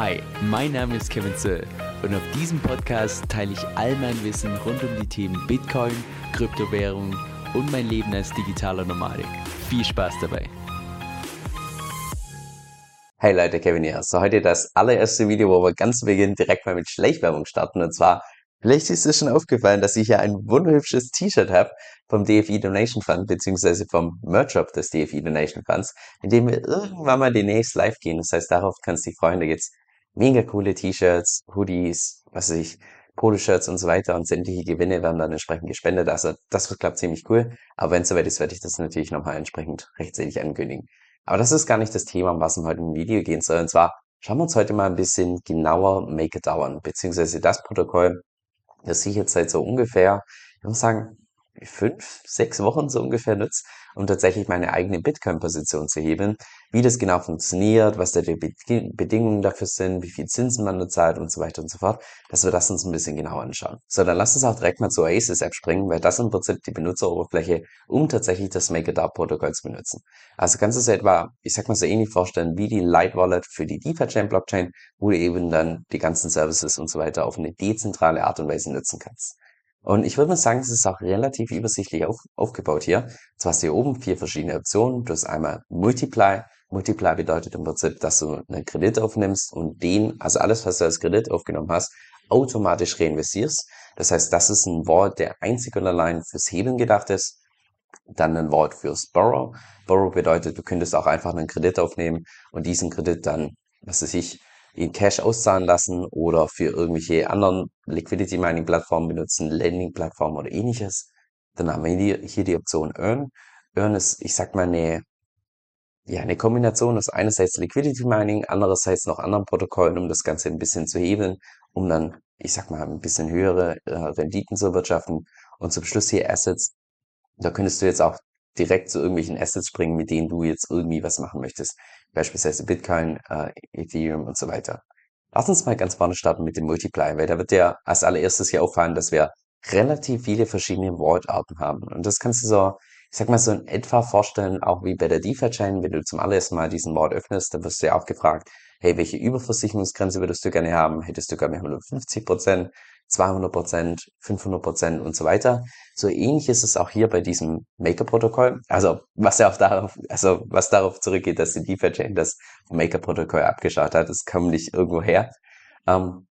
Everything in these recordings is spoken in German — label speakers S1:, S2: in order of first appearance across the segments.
S1: Hi, mein Name ist Kevin Zöll und auf diesem Podcast teile ich all mein Wissen rund um die Themen Bitcoin, Kryptowährung und mein Leben als digitaler Nomadik. Viel Spaß dabei!
S2: Hey Leute, Kevin hier. So heute das allererste Video, wo wir ganz zu Beginn direkt mal mit Schleichwerbung starten. Und zwar, vielleicht ist es schon aufgefallen, dass ich hier ein wunderhübsches T-Shirt habe vom DFI Donation Fund, beziehungsweise vom Merch Shop des DFI Donation Funds, in dem wir irgendwann mal demnächst live gehen. Das heißt, darauf kannst du dich freuen. Da geht's mega coole T-Shirts, Hoodies, was weiß ich, Poloshirts und so weiter und sämtliche Gewinne werden dann entsprechend gespendet. Also das wird, glaube ich, ziemlich cool. Aber wenn es soweit ist, werde ich das natürlich nochmal entsprechend rechtzeitig ankündigen. Aber das ist gar nicht das Thema, um was es heute im Video gehen soll. Und zwar schauen wir uns heute mal ein bisschen genauer MakerDAO an, beziehungsweise das Protokoll, das ich jetzt seit so ungefähr, ich muss sagen, fünf, sechs Wochen so ungefähr nutze, um tatsächlich meine eigene Bitcoin-Position zu heben, wie das genau funktioniert, was da die Bedingungen dafür sind, wie viel Zinsen man da zahlt und so weiter und so fort, dass wir das uns ein bisschen genauer anschauen. So, dann lass uns auch direkt mal zur Oasis-App springen, weil das im Prinzip die Benutzeroberfläche, um tatsächlich das MakerDAO-Protokoll zu benutzen. Also kannst du es etwa, ich sag mal so ähnlich vorstellen, wie die Light Wallet für die DeFi-Chain-Blockchain, wo du eben dann die ganzen Services und so weiter auf eine dezentrale Art und Weise nutzen kannst. Und ich würde mal sagen, es ist auch relativ übersichtlich auf, aufgebaut hier. Zwar hast du hier oben vier verschiedene Optionen. Du hast einmal Multiply. Multiply bedeutet im Prinzip, dass du einen Kredit aufnimmst und den, also alles, was du als Kredit aufgenommen hast, automatisch reinvestierst. Das heißt, das ist ein Wort, der einzig und allein fürs Hebeln gedacht ist. Dann ein Wort fürs Borrow. Borrow bedeutet, du könntest auch einfach einen Kredit aufnehmen und diesen Kredit dann, was weiß ich, in Cash auszahlen lassen oder für irgendwelche anderen Liquidity Mining Plattformen benutzen, Lending Plattformen oder ähnliches. Dann haben wir hier, die Option Earn. Earn ist, ich sag mal, eine, ja, eine Kombination aus einerseits Liquidity Mining, andererseits noch anderen Protokollen, um das Ganze ein bisschen zu hebeln, um dann, ich sag mal, ein bisschen höhere äh, Renditen zu wirtschaften. Und zum Schluss hier Assets. Da könntest du jetzt auch direkt zu irgendwelchen Assets springen, mit denen du jetzt irgendwie was machen möchtest. Beispielsweise Bitcoin, äh, Ethereum und so weiter. Lass uns mal ganz vorne starten mit dem Multiply, weil da wird dir als allererstes hier auffallen, dass wir relativ viele verschiedene Wortarten haben. Und das kannst du so, ich sag mal so in etwa vorstellen, auch wie bei der DeFi-Chain, wenn du zum allerersten Mal diesen Wort öffnest, dann wirst du ja auch gefragt, hey, welche Überversicherungsgrenze würdest du gerne haben? Hättest du gerne 150 Prozent? 200 Prozent, 500 Prozent und so weiter. So ähnlich ist es auch hier bei diesem Maker-Protokoll. Also was ja auch darauf, also was darauf zurückgeht, dass die DeFi-Chain das Maker-Protokoll abgeschaut hat, das kam nicht irgendwo her. Ähm,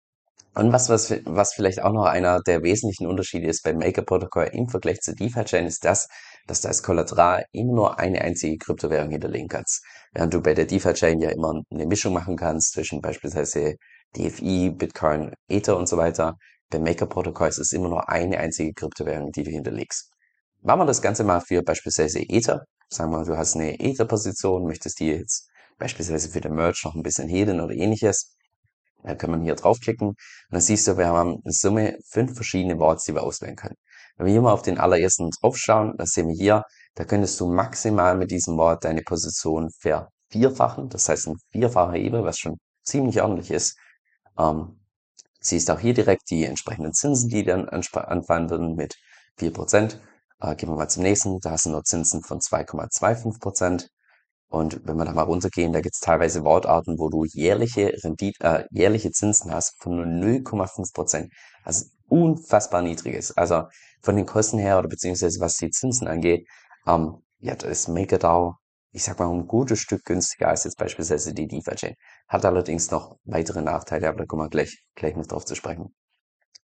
S2: und was, was, was vielleicht auch noch einer der wesentlichen Unterschiede ist beim Maker-Protokoll im Vergleich zur DeFi-Chain ist das, dass du als Kollateral immer nur eine einzige Kryptowährung hinterlegen kannst. Während du bei der DeFi-Chain ja immer eine Mischung machen kannst zwischen beispielsweise DFI, Bitcoin, Ether und so weiter, beim Maker-Protokoll ist es immer nur eine einzige Kryptowährung, die du hinterlegst. Machen wir das Ganze mal für beispielsweise Ether. Sagen wir, du hast eine Ether-Position, möchtest die jetzt beispielsweise für den Merch noch ein bisschen heben oder ähnliches. Dann kann man hier draufklicken und dann siehst du, wir haben in Summe fünf verschiedene Worts, die wir auswählen können. Wenn wir hier mal auf den allerersten draufschauen, dann sehen wir hier, da könntest du maximal mit diesem Wort deine Position vervierfachen. Das heißt ein vierfacher Hebel, was schon ziemlich ordentlich ist. Ähm, Siehst auch hier direkt die entsprechenden Zinsen, die dann anfallen würden mit 4%. Äh, gehen wir mal zum nächsten. Da hast du nur Zinsen von 2,25%. Und wenn wir da mal runtergehen, da gibt es teilweise Wortarten, wo du jährliche Rendite, äh, jährliche Zinsen hast von nur 0,5%. Also unfassbar niedriges. Also von den Kosten her oder beziehungsweise was die Zinsen angeht, ähm, ja, da ist MakerDAO ich sag mal, ein gutes Stück günstiger als jetzt beispielsweise die DeFi-Chain. Hat allerdings noch weitere Nachteile, aber da kommen wir gleich, gleich noch drauf zu sprechen.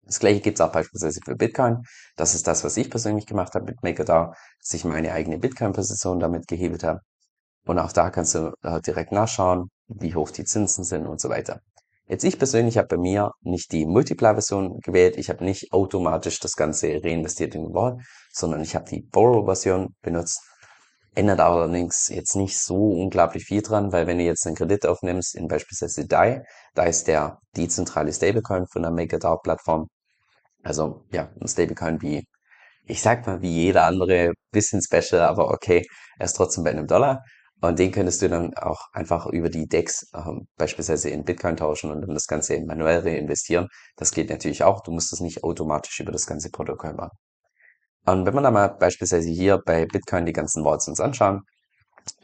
S2: Das gleiche gibt's auch beispielsweise für Bitcoin. Das ist das, was ich persönlich gemacht habe mit MakerDAO, dass ich meine eigene Bitcoin-Position damit gehebelt habe. Und auch da kannst du äh, direkt nachschauen, wie hoch die Zinsen sind und so weiter. Jetzt ich persönlich habe bei mir nicht die Multiply-Version gewählt. Ich habe nicht automatisch das Ganze reinvestiert in den Wall, sondern ich habe die Borrow-Version benutzt Ändert allerdings jetzt nicht so unglaublich viel dran, weil wenn du jetzt einen Kredit aufnimmst in beispielsweise DAI, da ist der dezentrale Stablecoin von der MakerDAO-Plattform. Also ja, ein Stablecoin wie, ich sag mal, wie jeder andere, bisschen special, aber okay, er ist trotzdem bei einem Dollar. Und den könntest du dann auch einfach über die DEX ähm, beispielsweise in Bitcoin tauschen und dann das Ganze manuell reinvestieren. Das geht natürlich auch. Du musst das nicht automatisch über das ganze Protokoll machen. Und wenn wir da mal beispielsweise hier bei Bitcoin die ganzen Wallets uns anschauen,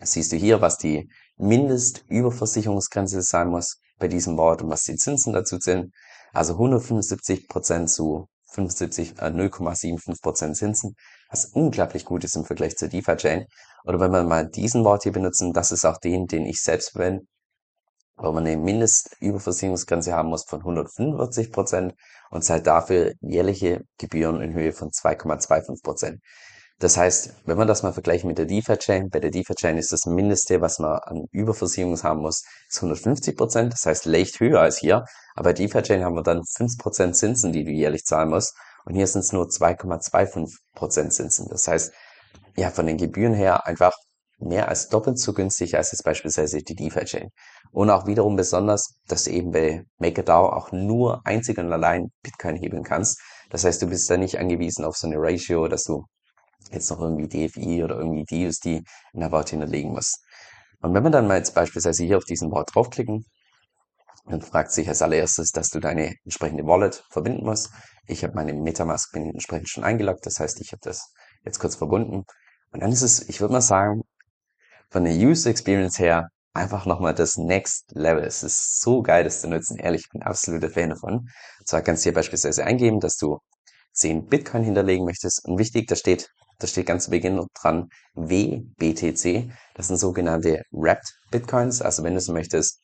S2: siehst du hier, was die Mindestüberversicherungsgrenze sein muss bei diesem Wort und was die Zinsen dazu sind. Also 175 Prozent zu 75, äh, 0,75% Zinsen, was unglaublich gut ist im Vergleich zur DeFi-Chain. Oder wenn wir mal diesen Wort hier benutzen, das ist auch den, den ich selbst verwende, wo man eine Mindestüberversicherungsgrenze haben muss von 145 Prozent und zahlt dafür jährliche Gebühren in Höhe von 2,25 Prozent. Das heißt, wenn man das mal vergleicht mit der DeFi-Chain, bei der DeFi-Chain ist das Mindeste, was man an Überversicherung haben muss, ist 150 Prozent. Das heißt, leicht höher als hier. Aber bei DeFi-Chain haben wir dann 5 Prozent Zinsen, die du jährlich zahlen musst. Und hier sind es nur 2,25 Prozent Zinsen. Das heißt, ja, von den Gebühren her einfach mehr als doppelt so günstig als jetzt beispielsweise die DeFi-Chain. Und auch wiederum besonders, dass du eben bei MakerDAO auch nur einzig und allein Bitcoin hebeln kannst. Das heißt, du bist da nicht angewiesen auf so eine Ratio, dass du jetzt noch irgendwie DFI oder irgendwie DUSD in der Wort hinterlegen musst. Und wenn wir dann mal jetzt beispielsweise hier auf diesen Wort draufklicken, dann fragt sich als allererstes, dass du deine entsprechende Wallet verbinden musst. Ich habe meine Metamask bin entsprechend schon eingeloggt, das heißt, ich habe das jetzt kurz verbunden. Und dann ist es, ich würde mal sagen, von der User Experience her einfach nochmal das Next Level. Es ist so geil, das zu nutzen. Ehrlich, ich bin absoluter Fan davon. Und zwar kannst du hier beispielsweise eingeben, dass du 10 Bitcoin hinterlegen möchtest. Und wichtig, da steht, da steht ganz zu Beginn dran WBTC. Das sind sogenannte Wrapped Bitcoins. Also wenn du so möchtest,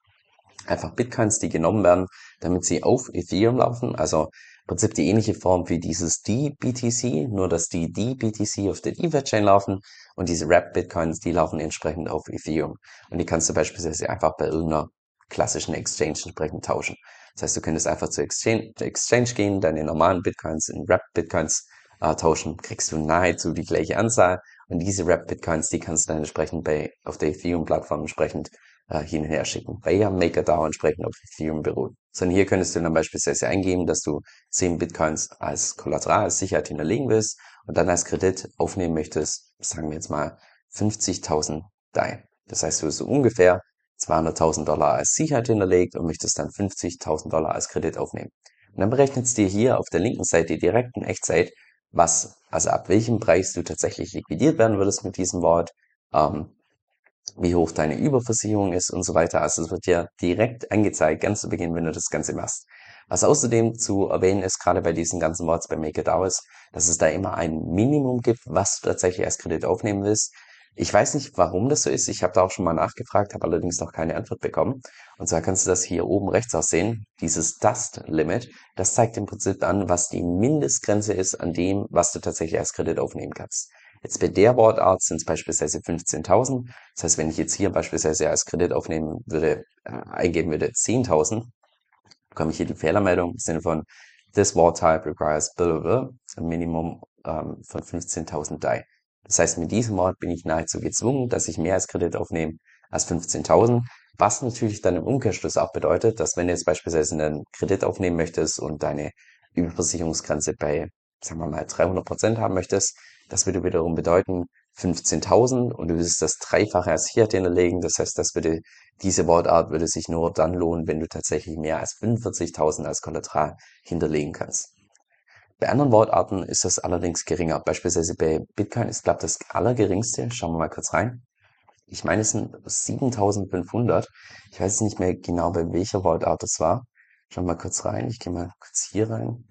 S2: einfach Bitcoins, die genommen werden, damit sie auf Ethereum laufen. Also Prinzip die ähnliche Form wie dieses DBTC, nur dass die DBTC auf der DeFi-Chain laufen und diese Wrapped Bitcoins, die laufen entsprechend auf Ethereum. Und die kannst du beispielsweise einfach bei irgendeiner klassischen Exchange entsprechend tauschen. Das heißt, du könntest einfach zur Exchange, Exchange gehen, deine normalen Bitcoins in Wrapped Bitcoins äh, tauschen, kriegst du nahezu die gleiche Anzahl. Und diese Wrapped Bitcoins, die kannst du dann entsprechend bei, auf der Ethereum-Plattform entsprechend äh, hin und her schicken, weil ja MakerDAO entsprechend auf Ethereum beruht. Sondern hier könntest du dann beispielsweise eingeben, dass du 10 Bitcoins als Kollateral, als Sicherheit hinterlegen willst und dann als Kredit aufnehmen möchtest, sagen wir jetzt mal 50.000 DAI. Das heißt, du hast so ungefähr 200.000 Dollar als Sicherheit hinterlegt und möchtest dann 50.000 Dollar als Kredit aufnehmen. Und dann berechnet es dir hier auf der linken Seite direkt in Echtzeit, was, also ab welchem Preis du tatsächlich liquidiert werden würdest mit diesem Wort, ähm, wie hoch deine Überversicherung ist und so weiter. Also es wird dir direkt angezeigt, ganz zu Beginn, wenn du das Ganze machst. Was außerdem zu erwähnen ist, gerade bei diesen ganzen Worts bei Make It Hours, dass es da immer ein Minimum gibt, was du tatsächlich als Kredit aufnehmen willst. Ich weiß nicht, warum das so ist. Ich habe da auch schon mal nachgefragt, habe allerdings noch keine Antwort bekommen. Und zwar kannst du das hier oben rechts auch sehen. Dieses Dust Limit, das zeigt im Prinzip an, was die Mindestgrenze ist an dem, was du tatsächlich als Kredit aufnehmen kannst. Jetzt bei der Wortart sind es beispielsweise 15.000. Das heißt, wenn ich jetzt hier beispielsweise als Kredit aufnehmen würde, äh, eingeben würde 10.000, bekomme ich hier die Fehlermeldung im Sinne von this word type requires blah, ein Minimum ähm, von 15.000 DAI. Das heißt, mit diesem Wort bin ich nahezu gezwungen, dass ich mehr als Kredit aufnehme als 15.000, was natürlich dann im Umkehrschluss auch bedeutet, dass wenn du jetzt beispielsweise einen Kredit aufnehmen möchtest und deine Überversicherungsgrenze bei, sagen wir mal, 300 Prozent haben möchtest, das würde wiederum bedeuten 15.000 und du würdest das Dreifache als Fiat hinterlegen. Das heißt, das würde, diese Wortart würde sich nur dann lohnen, wenn du tatsächlich mehr als 45.000 als Kollateral hinterlegen kannst. Bei anderen Wortarten ist das allerdings geringer. Beispielsweise bei Bitcoin ist, glaube ich, das allergeringste. Schauen wir mal kurz rein. Ich meine, es sind 7500. Ich weiß nicht mehr genau, bei welcher Wortart das war. Schauen wir mal kurz rein. Ich gehe mal kurz hier rein.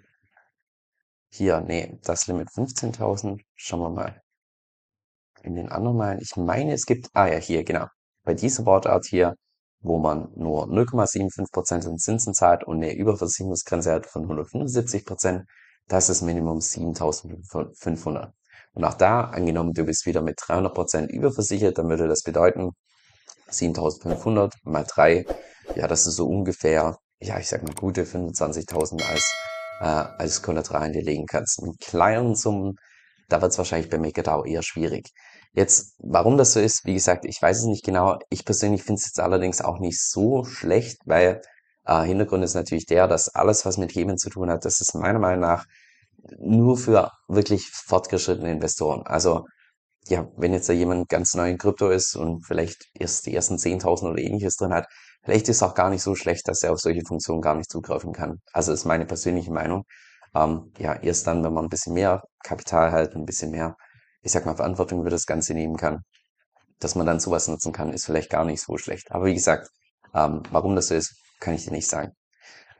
S2: Hier, nee, das Limit 15.000. Schauen wir mal. In den anderen Malen. Ich meine, es gibt, ah ja, hier, genau. Bei dieser Wortart hier, wo man nur 0,75% in Zinsen zahlt und eine Überversicherungsgrenze hat von 175%, das ist Minimum 7500. Und auch da, angenommen, du bist wieder mit 300% überversichert, dann würde das bedeuten, 7500 mal 3, ja, das ist so ungefähr, ja, ich sag mal, gute 25.000 als, äh, als Kollateral hinterlegen kannst. Mit kleinen Summen, da wird es wahrscheinlich bei MakerDAO eher schwierig. Jetzt, warum das so ist, wie gesagt, ich weiß es nicht genau. Ich persönlich finde es jetzt allerdings auch nicht so schlecht, weil äh, Hintergrund ist natürlich der, dass alles, was mit Hebeln zu tun hat, das ist meiner Meinung nach nur für wirklich fortgeschrittene Investoren. Also ja, wenn jetzt da jemand ganz neu in Krypto ist und vielleicht erst die ersten 10.000 oder ähnliches drin hat, vielleicht ist es auch gar nicht so schlecht, dass er auf solche Funktionen gar nicht zugreifen kann. Also ist meine persönliche Meinung. Ähm, ja, erst dann, wenn man ein bisschen mehr Kapital hat, ein bisschen mehr, ich sag mal, Verantwortung über das Ganze nehmen kann, dass man dann sowas nutzen kann, ist vielleicht gar nicht so schlecht. Aber wie gesagt, ähm, warum das so ist, kann ich dir nicht sagen.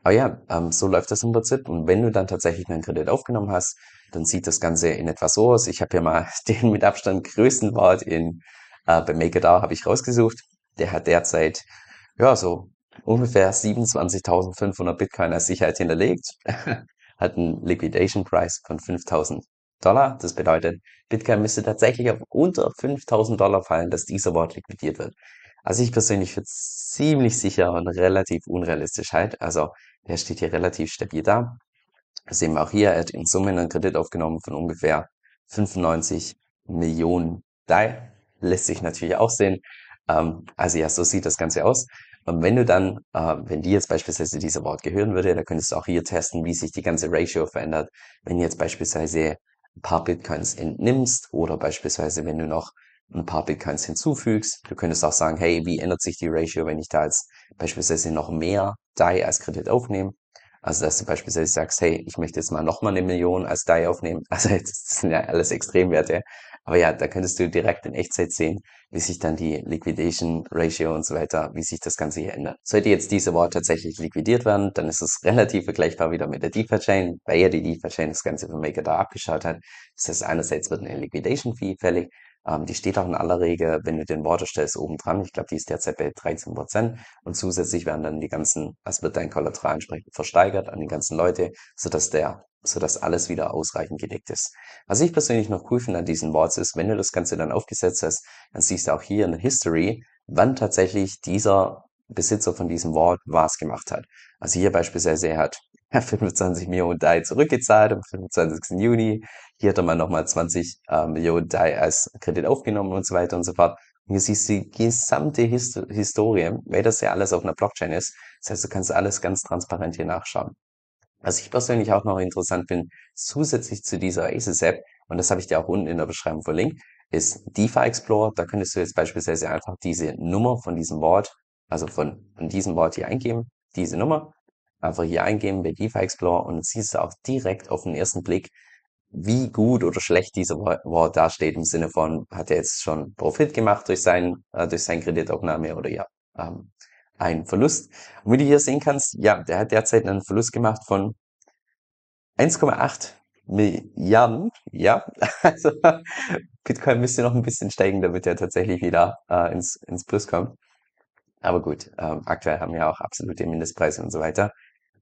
S2: Aber ja, ähm, so läuft das im Prinzip. Und wenn du dann tatsächlich einen Kredit aufgenommen hast, dann sieht das Ganze in etwa so aus. Ich habe hier mal den mit Abstand größten Wort in äh, bei MakerDAO habe ich rausgesucht. Der hat derzeit ja so ungefähr 27.500 Bitcoin als Sicherheit hinterlegt. hat einen Liquidation Price von 5.000 Dollar. Das bedeutet, Bitcoin müsste tatsächlich auf unter 5.000 Dollar fallen, dass dieser Wort liquidiert wird. Also ich persönlich für ziemlich sicher und relativ unrealistisch halt. Also der steht hier relativ stabil da. Das sehen wir auch hier. Er hat in Summe einen Kredit aufgenommen von ungefähr 95 Millionen DAI. Lässt sich natürlich auch sehen. Ähm, also ja, so sieht das Ganze aus. Und wenn du dann, äh, wenn dir jetzt beispielsweise dieser Wort gehören würde, dann könntest du auch hier testen, wie sich die ganze Ratio verändert. Wenn du jetzt beispielsweise ein paar Bitcoins entnimmst oder beispielsweise wenn du noch ein paar Bitcoins hinzufügst. Du könntest auch sagen, hey, wie ändert sich die Ratio, wenn ich da jetzt beispielsweise noch mehr DAI als Kredit aufnehme? Also, dass du beispielsweise sagst, hey, ich möchte jetzt mal nochmal eine Million als DAI aufnehmen. Also, jetzt das sind ja alles Extremwerte. Aber ja, da könntest du direkt in Echtzeit sehen, wie sich dann die Liquidation Ratio und so weiter, wie sich das Ganze hier ändert. Sollte jetzt diese Wort tatsächlich liquidiert werden, dann ist es relativ vergleichbar wieder mit der DeFi-Chain, weil ja die DeFi-Chain das Ganze von MakerDAO abgeschaut hat. Das heißt, einerseits wird eine Liquidation Fee fällig, ähm, die steht auch in aller Regel, wenn du den Wort erstellst, oben dran. Ich glaube, die ist derzeit bei 13 Prozent. Und zusätzlich werden dann die ganzen, es wird dein Kollateral entsprechend versteigert an die ganzen Leute, sodass der sodass alles wieder ausreichend gedeckt ist. Was ich persönlich noch cool finde an diesen Worts ist, wenn du das Ganze dann aufgesetzt hast, dann siehst du auch hier in der History, wann tatsächlich dieser Besitzer von diesem Wort was gemacht hat. Also hier beispielsweise, er hat 25 Millionen DAI zurückgezahlt am 25. Juni. Hier hat er mal nochmal 20 äh, Millionen DAI als Kredit aufgenommen und so weiter und so fort. Und hier siehst du die gesamte Hist Historie, weil das ja alles auf einer Blockchain ist. Das heißt, du kannst alles ganz transparent hier nachschauen. Was ich persönlich auch noch interessant finde, zusätzlich zu dieser Aces-App, und das habe ich dir auch unten in der Beschreibung verlinkt, ist DeFi Explorer. Da könntest du jetzt beispielsweise einfach diese Nummer von diesem Wort, also von, von diesem Wort hier eingeben, diese Nummer, einfach hier eingeben bei DeFi Explorer und siehst auch direkt auf den ersten Blick, wie gut oder schlecht dieser Wort dasteht im Sinne von, hat er jetzt schon Profit gemacht durch seinen, äh, durch seine Kreditaufnahme oder ja, ähm, einen Verlust. Und wie du hier sehen kannst, ja, der hat derzeit einen Verlust gemacht von 1,8 Milliarden, ja. Also Bitcoin müsste noch ein bisschen steigen, damit er tatsächlich wieder äh, ins, ins Plus kommt. Aber gut, ähm, aktuell haben wir auch absolute Mindestpreise und so weiter.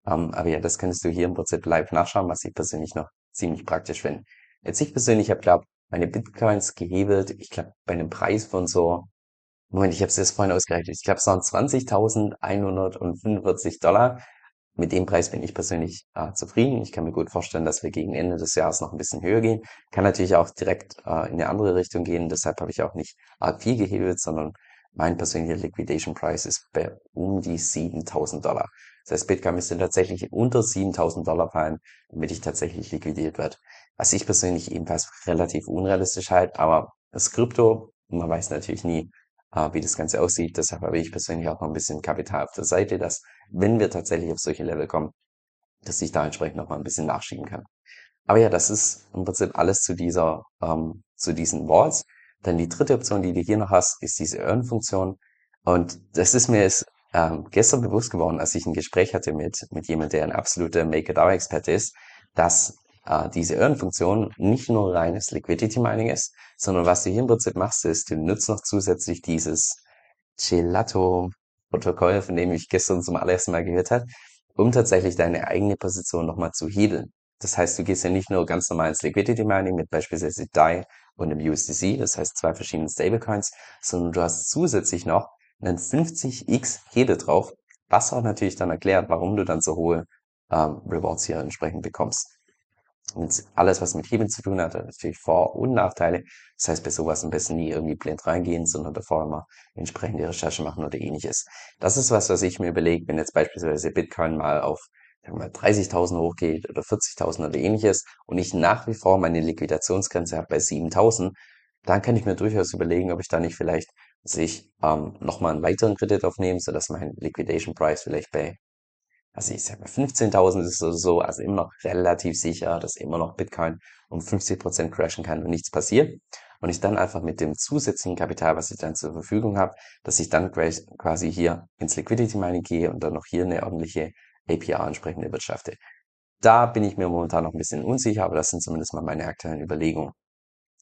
S2: Ähm, aber ja, das kannst du hier im Prinzip live nachschauen, was ich persönlich noch ziemlich praktisch finde. Jetzt ich persönlich habe, glaube meine Bitcoins gehebelt, ich glaube, bei einem Preis von so, Moment, ich habe es jetzt vorhin ausgerechnet, ich glaube, es waren 20.145 Dollar. Mit dem Preis bin ich persönlich äh, zufrieden. Ich kann mir gut vorstellen, dass wir gegen Ende des Jahres noch ein bisschen höher gehen. Kann natürlich auch direkt äh, in eine andere Richtung gehen. Deshalb habe ich auch nicht arg viel gehebelt, sondern mein persönlicher Liquidation Price ist bei um die 7000 Dollar. Das heißt, Bitcoin müsste tatsächlich unter 7000 Dollar fallen, damit ich tatsächlich liquidiert wird. Was ich persönlich ebenfalls relativ unrealistisch halte, aber das Krypto, man weiß natürlich nie, äh, wie das Ganze aussieht. Deshalb habe ich persönlich auch noch ein bisschen Kapital auf der Seite, dass, wenn wir tatsächlich auf solche Level kommen, dass ich da entsprechend noch mal ein bisschen nachschieben kann. Aber ja, das ist im Prinzip alles zu dieser, ähm, zu diesen Walls. Dann die dritte Option, die du hier noch hast, ist diese Earn-Funktion. Und das ist mir jetzt ähm, gestern bewusst geworden, als ich ein Gespräch hatte mit, mit jemandem, der ein absoluter Maker-DAO-Experte ist, dass äh, diese Earn-Funktion nicht nur reines Liquidity-Mining ist, sondern was du hier im Prinzip machst, ist, du nutzt noch zusätzlich dieses Gelato-Protokoll, von dem ich gestern zum allerersten Mal gehört habe, um tatsächlich deine eigene Position nochmal zu hebeln. Das heißt, du gehst ja nicht nur ganz normal ins Liquidity Mining mit beispielsweise DAI und dem USDC, das heißt zwei verschiedenen Stablecoins, sondern du hast zusätzlich noch einen 50x Hebel drauf, was auch natürlich dann erklärt, warum du dann so hohe ähm, Rewards hier entsprechend bekommst. Und alles, was mit Hebeln zu tun hat, hat natürlich Vor- und Nachteile. Das heißt, bei sowas am besten nie irgendwie blind reingehen, sondern davor immer entsprechende Recherche machen oder ähnliches. Das ist was, was ich mir überlege, wenn jetzt beispielsweise Bitcoin mal auf 30.000 hochgeht oder 40.000 oder ähnliches und ich nach wie vor meine Liquidationsgrenze habe bei 7.000, dann kann ich mir durchaus überlegen, ob ich da nicht vielleicht sich ähm, nochmal einen weiteren Kredit aufnehme, sodass mein Liquidation Price vielleicht bei, also ich sag mal 15.000 ist oder so, also immer noch relativ sicher, dass immer noch Bitcoin um 50% crashen kann, wenn nichts passiert. und ich dann einfach mit dem zusätzlichen Kapital, was ich dann zur Verfügung habe, dass ich dann quasi hier ins Liquidity Mining gehe und dann noch hier eine ordentliche APR entsprechend erwirtschafte. Da bin ich mir momentan noch ein bisschen unsicher, aber das sind zumindest mal meine aktuellen Überlegungen.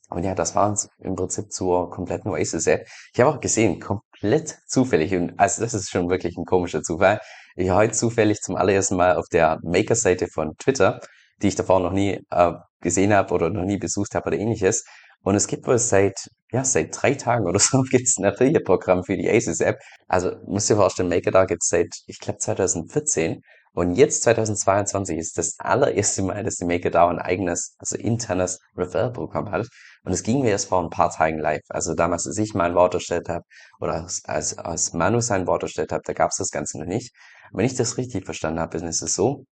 S2: Und ja, das war uns im Prinzip zur kompletten Oasis-App. Ich habe auch gesehen, komplett zufällig, und also das ist schon wirklich ein komischer Zufall. Ich heute zufällig zum allerersten Mal auf der Maker-Seite von Twitter, die ich davor noch nie äh, gesehen habe oder noch nie besucht habe oder ähnliches. Und es gibt wohl seit, ja, seit drei Tagen oder so gibt es ein Affiliate-Programm für die Aces-App. Also musst dir vorstellen, MakerDAO gibt es seit, ich glaube, 2014. Und jetzt 2022 ist das allererste Mal, dass die MakerDAO ein eigenes, also internes Referral-Programm hat. Und es ging mir erst vor ein paar Tagen live. Also damals, als ich mein Wort erstellt habe, oder als, als, Manu sein Wort erstellt habe, da gab es das Ganze noch nicht. wenn ich das richtig verstanden habe, ist es so,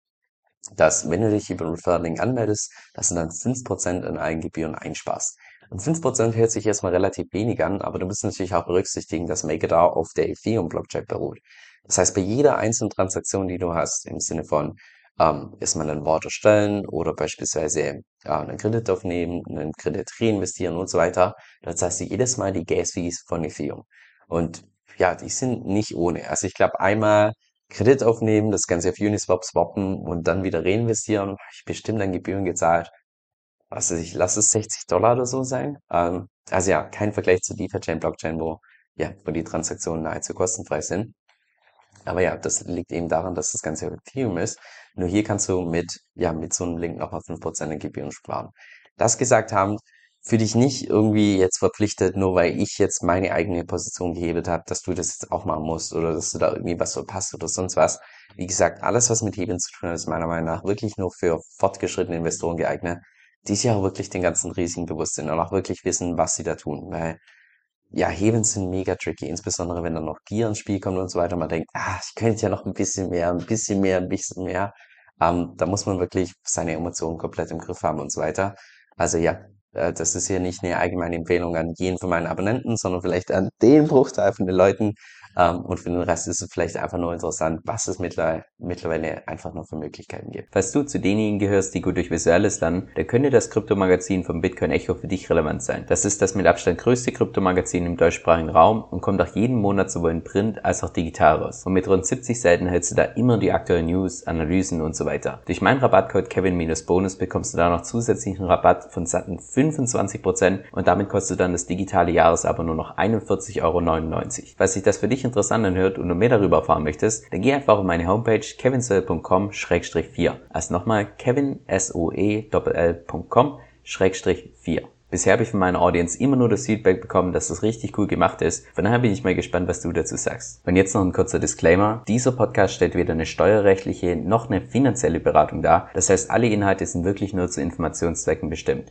S2: dass wenn du dich über Referral-Link anmeldest, dass du dann 5% an Eigengebühren einsparst. Und 5% hört sich erstmal relativ wenig an, aber du musst natürlich auch berücksichtigen, dass MakerDAO auf der Ethereum-Blockchain beruht. Das heißt, bei jeder einzelnen Transaktion, die du hast, im Sinne von ähm, erstmal ein Wort erstellen oder beispielsweise ja, einen Kredit aufnehmen, einen Kredit reinvestieren und so weiter, da zahlst du jedes Mal die Gas-Fees von Ethereum. Und ja, die sind nicht ohne. Also ich glaube, einmal Kredit aufnehmen, das Ganze auf Uniswap swappen und dann wieder reinvestieren, habe ich bestimmt an Gebühren gezahlt weiß ich, lass es 60 Dollar oder so sein. Ähm, also ja, kein Vergleich zu DeFi-Chain, Blockchain, wo, ja, wo die Transaktionen nahezu kostenfrei sind. Aber ja, das liegt eben daran, dass das Ganze Ethereum ist. Nur hier kannst du mit, ja, mit so einem Link nochmal 5% in Gebühren sparen. Das gesagt haben, für dich nicht irgendwie jetzt verpflichtet, nur weil ich jetzt meine eigene Position gehebelt habe, dass du das jetzt auch machen musst oder dass du da irgendwie was verpasst oder sonst was. Wie gesagt, alles, was mit Hebeln zu tun hat, ist meiner Meinung nach wirklich nur für fortgeschrittene Investoren geeignet die sich auch wirklich den ganzen Risiken bewusst sind und auch wirklich wissen, was sie da tun. Weil, ja, Heben sind mega tricky, insbesondere wenn dann noch Gier ins Spiel kommt und so weiter. Man denkt, ah, ich könnte ja noch ein bisschen mehr, ein bisschen mehr, ein bisschen mehr. Ähm, da muss man wirklich seine Emotionen komplett im Griff haben und so weiter. Also ja, äh, das ist hier nicht eine allgemeine Empfehlung an jeden von meinen Abonnenten, sondern vielleicht an den Bruchteil von den Leuten, ähm, und für den Rest ist es vielleicht einfach nur interessant, was es mittlerweile einfach noch für Möglichkeiten gibt.
S1: Falls du zu denjenigen gehörst, die gut durch Visuelles lernen, dann könnte das Kryptomagazin vom Bitcoin Echo für dich relevant sein. Das ist das mit Abstand größte Kryptomagazin im deutschsprachigen Raum und kommt auch jeden Monat sowohl in Print als auch digital raus. Und mit rund 70 Seiten hältst du da immer die aktuellen News, Analysen und so weiter. Durch meinen Rabattcode Kevin-Bonus bekommst du da noch zusätzlichen Rabatt von satten 25% und damit kostet dann das digitale Jahresabo nur noch 41,99 Euro. Falls sich das für interessant anhört und du mehr darüber erfahren möchtest, dann geh einfach auf meine Homepage kevinsoe.com-4. Also nochmal kevinsoe.com-4. Bisher habe ich von meiner Audience immer nur das Feedback bekommen, dass das richtig cool gemacht ist. Von daher bin ich mal gespannt, was du dazu sagst. Und jetzt noch ein kurzer Disclaimer. Dieser Podcast stellt weder eine steuerrechtliche noch eine finanzielle Beratung dar. Das heißt, alle Inhalte sind wirklich nur zu Informationszwecken bestimmt.